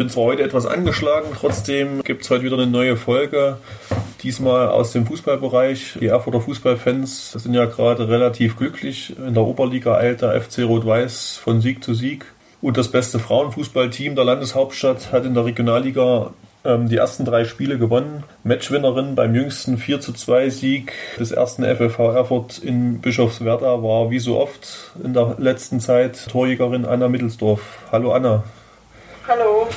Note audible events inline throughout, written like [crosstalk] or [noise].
Ich bin zwar heute etwas angeschlagen, trotzdem gibt es heute wieder eine neue Folge. Diesmal aus dem Fußballbereich. Die Erfurter Fußballfans sind ja gerade relativ glücklich. In der Oberliga eilt der FC Rot-Weiß von Sieg zu Sieg. Und das beste Frauenfußballteam der Landeshauptstadt hat in der Regionalliga ähm, die ersten drei Spiele gewonnen. Matchwinnerin beim jüngsten 4 zu 2 Sieg des ersten FFV Erfurt in Bischofswerda war wie so oft in der letzten Zeit Torjägerin Anna Mittelsdorf. Hallo Anna. Hallo.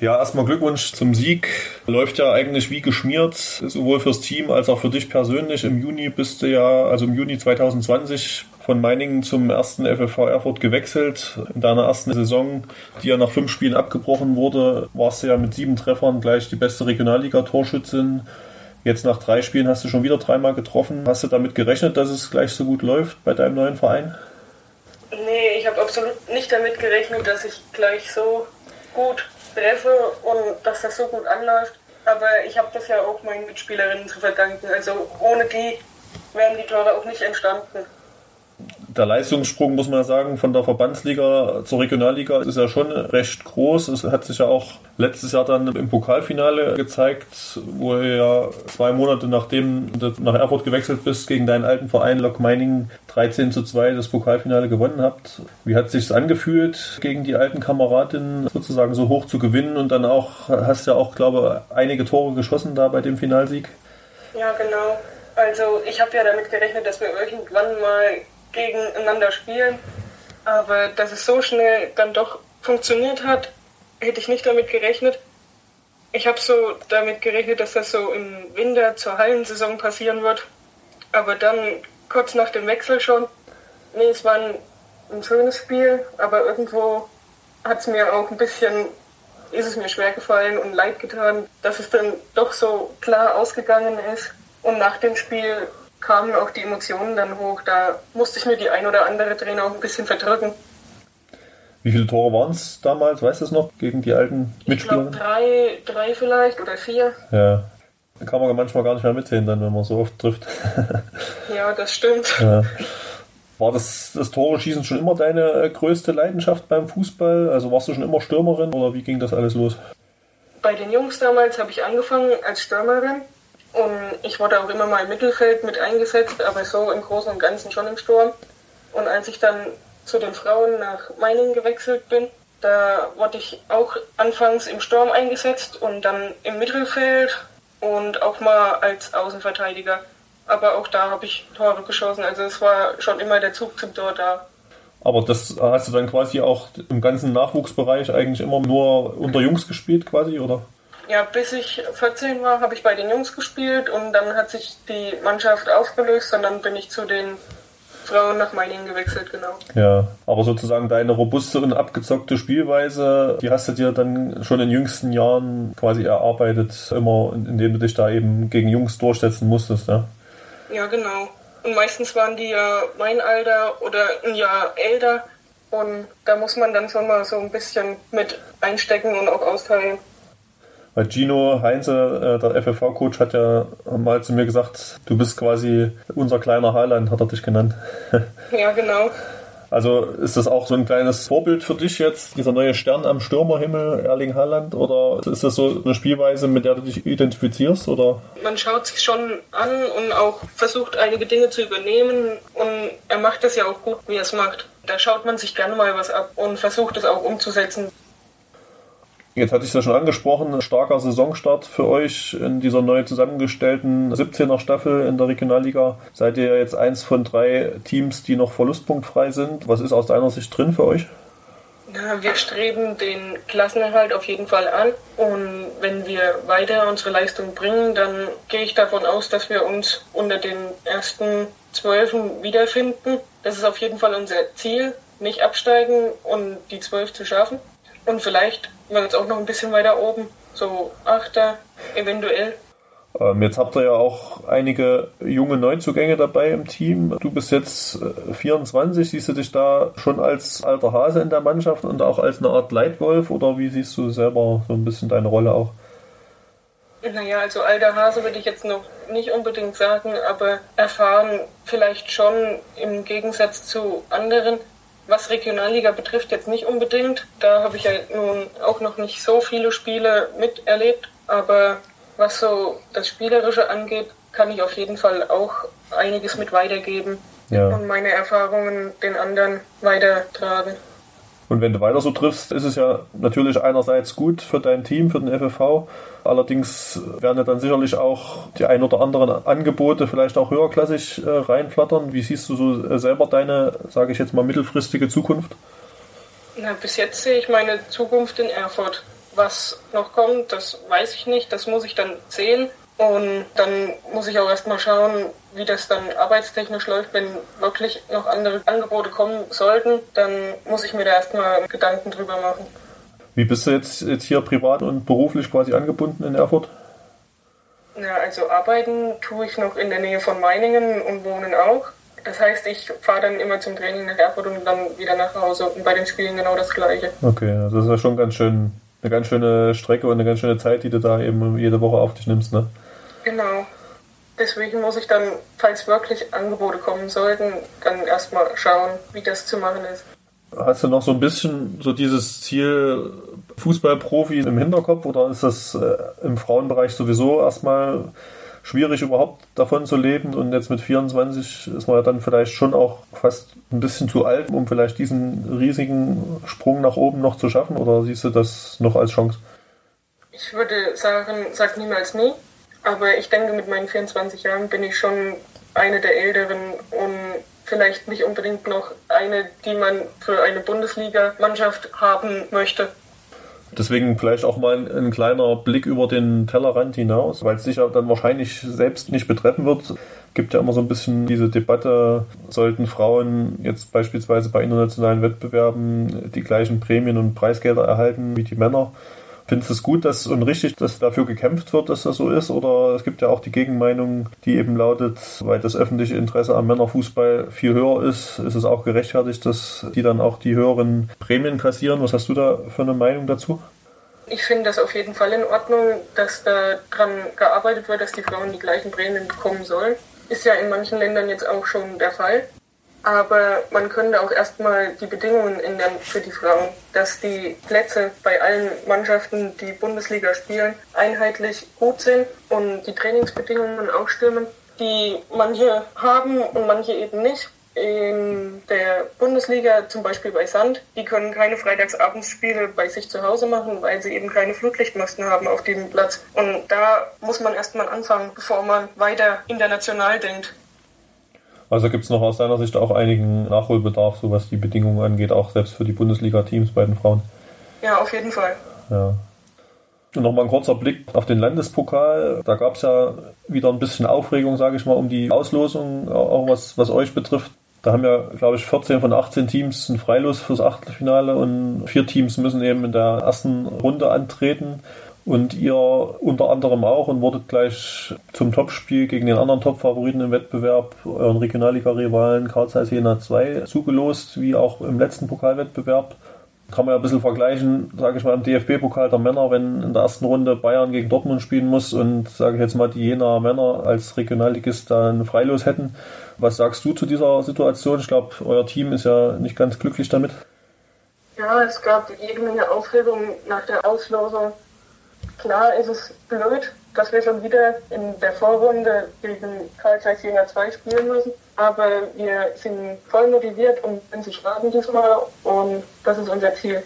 Ja, erstmal Glückwunsch zum Sieg. Läuft ja eigentlich wie geschmiert, sowohl fürs Team als auch für dich persönlich. Im Juni bist du ja, also im Juni 2020 von Meiningen zum ersten FFV Erfurt gewechselt. In deiner ersten Saison, die ja nach fünf Spielen abgebrochen wurde, warst du ja mit sieben Treffern gleich die beste Regionalliga-Torschützin. Jetzt nach drei Spielen hast du schon wieder dreimal getroffen. Hast du damit gerechnet, dass es gleich so gut läuft bei deinem neuen Verein? Ich habe absolut nicht damit gerechnet, dass ich gleich so gut treffe und dass das so gut anläuft. Aber ich habe das ja auch meinen Mitspielerinnen zu verdanken. Also ohne die wären die Tore auch nicht entstanden der Leistungssprung, muss man sagen, von der Verbandsliga zur Regionalliga ist ja schon recht groß. Es hat sich ja auch letztes Jahr dann im Pokalfinale gezeigt, wo ihr ja zwei Monate nachdem du nach Erfurt gewechselt bist, gegen deinen alten Verein Lok Meiningen 13 zu 2 das Pokalfinale gewonnen habt. Wie hat sich angefühlt, gegen die alten Kameradinnen sozusagen so hoch zu gewinnen und dann auch, hast ja auch, glaube ich, einige Tore geschossen da bei dem Finalsieg? Ja, genau. Also ich habe ja damit gerechnet, dass wir irgendwann mal gegeneinander spielen. Aber dass es so schnell dann doch funktioniert hat, hätte ich nicht damit gerechnet. Ich habe so damit gerechnet, dass das so im Winter zur Hallensaison passieren wird. Aber dann kurz nach dem Wechsel schon. Nee, es war ein, ein schönes Spiel, aber irgendwo hat es mir auch ein bisschen, ist es mir schwer gefallen und leid getan, dass es dann doch so klar ausgegangen ist. Und nach dem Spiel kamen auch die Emotionen dann hoch. Da musste ich mir die ein oder andere Trainer auch ein bisschen verdrücken. Wie viele Tore waren es damals, weißt du es noch, gegen die alten Mitspieler? Ich glaube drei, drei vielleicht oder vier. Ja. Da kann man manchmal gar nicht mehr mitsehen, dann, wenn man so oft trifft. [laughs] ja, das stimmt. Ja. War das, das Tore-Schießen schon immer deine äh, größte Leidenschaft beim Fußball? Also warst du schon immer Stürmerin oder wie ging das alles los? Bei den Jungs damals habe ich angefangen als Stürmerin und ich wurde auch immer mal im Mittelfeld mit eingesetzt, aber so im Großen und Ganzen schon im Sturm. Und als ich dann zu den Frauen nach Meiningen gewechselt bin, da wurde ich auch anfangs im Sturm eingesetzt und dann im Mittelfeld und auch mal als Außenverteidiger. Aber auch da habe ich Tore geschossen. Also es war schon immer der Zug zum Tor da. Aber das hast du dann quasi auch im ganzen Nachwuchsbereich eigentlich immer nur unter Jungs gespielt, quasi, oder? Ja, bis ich 14 war, habe ich bei den Jungs gespielt und dann hat sich die Mannschaft aufgelöst und dann bin ich zu den Frauen nach Meiningen gewechselt, genau. Ja, aber sozusagen deine robuste und abgezockte Spielweise, die hast du dir dann schon in jüngsten Jahren quasi erarbeitet, immer indem du dich da eben gegen Jungs durchsetzen musstest, ja? Ja, genau. Und meistens waren die ja mein Alter oder ein Jahr älter und da muss man dann schon mal so ein bisschen mit einstecken und auch austeilen. Weil Gino Heinze, äh, der FFV-Coach, hat ja mal zu mir gesagt, du bist quasi unser kleiner Haaland, hat er dich genannt. [laughs] ja, genau. Also ist das auch so ein kleines Vorbild für dich jetzt, dieser neue Stern am Stürmerhimmel, Erling Haaland? Oder ist das so eine Spielweise, mit der du dich identifizierst? Oder? Man schaut sich schon an und auch versucht, einige Dinge zu übernehmen. Und er macht das ja auch gut, wie er es macht. Da schaut man sich gerne mal was ab und versucht es auch umzusetzen. Jetzt hatte ich es ja schon angesprochen, starker Saisonstart für euch in dieser neu zusammengestellten 17er Staffel in der Regionalliga. Seid ihr jetzt eins von drei Teams, die noch verlustpunktfrei sind. Was ist aus deiner Sicht drin für euch? Wir streben den Klassenerhalt auf jeden Fall an und wenn wir weiter unsere Leistung bringen, dann gehe ich davon aus, dass wir uns unter den ersten Zwölfen wiederfinden. Das ist auf jeden Fall unser Ziel, nicht absteigen und die Zwölf zu schaffen. Und vielleicht wird es auch noch ein bisschen weiter oben. so Achter, eventuell. Ähm, jetzt habt ihr ja auch einige junge Neuzugänge dabei im Team. Du bist jetzt 24. Äh, siehst du dich da schon als alter Hase in der Mannschaft und auch als eine Art Leitwolf oder wie siehst du selber so ein bisschen deine Rolle auch? Naja, also alter Hase würde ich jetzt noch nicht unbedingt sagen, aber erfahren vielleicht schon im Gegensatz zu anderen. Was Regionalliga betrifft, jetzt nicht unbedingt. Da habe ich ja nun auch noch nicht so viele Spiele miterlebt, aber was so das Spielerische angeht, kann ich auf jeden Fall auch einiges mit weitergeben ja. und meine Erfahrungen den anderen weitertragen. Und wenn du weiter so triffst, ist es ja natürlich einerseits gut für dein Team, für den FFV. Allerdings werden ja dann sicherlich auch die ein oder anderen Angebote vielleicht auch höherklassig äh, reinflattern. Wie siehst du so äh, selber deine, sage ich jetzt mal, mittelfristige Zukunft? Na, bis jetzt sehe ich meine Zukunft in Erfurt. Was noch kommt, das weiß ich nicht, das muss ich dann sehen. Und dann muss ich auch erstmal schauen, wie das dann arbeitstechnisch läuft. Wenn wirklich noch andere Angebote kommen sollten, dann muss ich mir da erstmal Gedanken drüber machen. Wie bist du jetzt, jetzt hier privat und beruflich quasi angebunden in Erfurt? Ja, also arbeiten tue ich noch in der Nähe von Meiningen und wohnen auch. Das heißt, ich fahre dann immer zum Training nach Erfurt und dann wieder nach Hause und bei den Spielen genau das gleiche. Okay, also das ist ja schon ganz schön eine ganz schöne Strecke und eine ganz schöne Zeit, die du da eben jede Woche auf dich nimmst, ne? Genau. Deswegen muss ich dann, falls wirklich Angebote kommen sollten, dann erstmal schauen, wie das zu machen ist. Hast du noch so ein bisschen so dieses Ziel Fußballprofi im Hinterkopf oder ist das äh, im Frauenbereich sowieso erstmal schwierig überhaupt davon zu leben und jetzt mit 24 ist man ja dann vielleicht schon auch fast ein bisschen zu alt, um vielleicht diesen riesigen Sprung nach oben noch zu schaffen oder siehst du das noch als Chance? Ich würde sagen, sag niemals nie, aber ich denke mit meinen 24 Jahren bin ich schon eine der Älteren und vielleicht nicht unbedingt noch eine, die man für eine Bundesliga-Mannschaft haben möchte. Deswegen vielleicht auch mal ein, kleiner Blick über den Tellerrand hinaus, weil es sich ja dann wahrscheinlich selbst nicht betreffen wird. Gibt ja immer so ein bisschen diese Debatte, sollten Frauen jetzt beispielsweise bei internationalen Wettbewerben die gleichen Prämien und Preisgelder erhalten wie die Männer? Findest du es gut dass, und richtig, dass dafür gekämpft wird, dass das so ist? Oder es gibt ja auch die Gegenmeinung, die eben lautet, weil das öffentliche Interesse am Männerfußball viel höher ist, ist es auch gerechtfertigt, dass die dann auch die höheren Prämien kassieren. Was hast du da für eine Meinung dazu? Ich finde das auf jeden Fall in Ordnung, dass da dran gearbeitet wird, dass die Frauen die gleichen Prämien bekommen sollen. Ist ja in manchen Ländern jetzt auch schon der Fall. Aber man könnte auch erstmal die Bedingungen ändern für die Frauen, dass die Plätze bei allen Mannschaften, die Bundesliga spielen, einheitlich gut sind und die Trainingsbedingungen auch stimmen, die manche haben und manche eben nicht. In der Bundesliga, zum Beispiel bei Sand, die können keine Freitagsabendsspiele bei sich zu Hause machen, weil sie eben keine Flutlichtmasten haben auf dem Platz. Und da muss man erstmal anfangen, bevor man weiter international denkt. Also gibt es noch aus deiner Sicht auch einigen Nachholbedarf, so was die Bedingungen angeht, auch selbst für die Bundesliga-Teams bei den Frauen. Ja, auf jeden Fall. Ja. Und nochmal ein kurzer Blick auf den Landespokal. Da gab es ja wieder ein bisschen Aufregung, sage ich mal, um die Auslosung, auch was, was euch betrifft. Da haben ja, glaube ich, 14 von 18 Teams ein Freilos fürs Achtelfinale und vier Teams müssen eben in der ersten Runde antreten und ihr unter anderem auch und wurdet gleich zum Topspiel gegen den anderen Top-Favoriten im Wettbewerb, euren Regionalliga-Rivalen Karl Zeiss Jena 2, zugelost, wie auch im letzten Pokalwettbewerb. Kann man ja ein bisschen vergleichen, sage ich mal, im DFB-Pokal der Männer, wenn in der ersten Runde Bayern gegen Dortmund spielen muss und, sage ich jetzt mal, die Jena Männer als Regionalligist dann freilos hätten. Was sagst du zu dieser Situation? Ich glaube, euer Team ist ja nicht ganz glücklich damit. Ja, es gab jede Menge Aufregung nach der Auslosung Klar ist es blöd, dass wir schon wieder in der Vorrunde gegen Karl Zeiss Jena 2 spielen müssen. Aber wir sind voll motiviert und sind zu starten diesmal und das ist unser Ziel.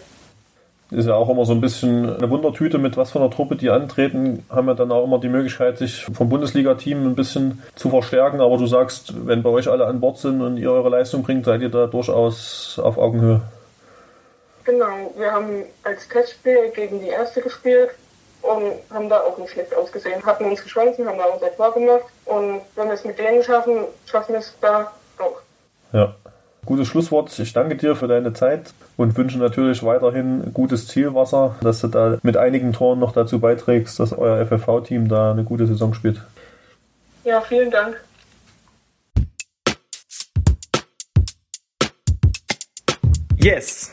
Ist ja auch immer so ein bisschen eine Wundertüte, mit was von der Truppe die antreten, haben wir dann auch immer die Möglichkeit, sich vom Bundesliga-Team ein bisschen zu verstärken. Aber du sagst, wenn bei euch alle an Bord sind und ihr eure Leistung bringt, seid ihr da durchaus auf Augenhöhe. Genau, wir haben als Testspiel gegen die erste gespielt und haben da auch nicht schlecht ausgesehen. Hatten unsere Chancen, haben da unser Tor gemacht und wenn wir es mit denen schaffen, schaffen wir es da auch. Ja. Gutes Schlusswort. Ich danke dir für deine Zeit und wünsche natürlich weiterhin gutes Zielwasser, dass du da mit einigen Toren noch dazu beiträgst, dass euer FFV-Team da eine gute Saison spielt. Ja, vielen Dank. Yes!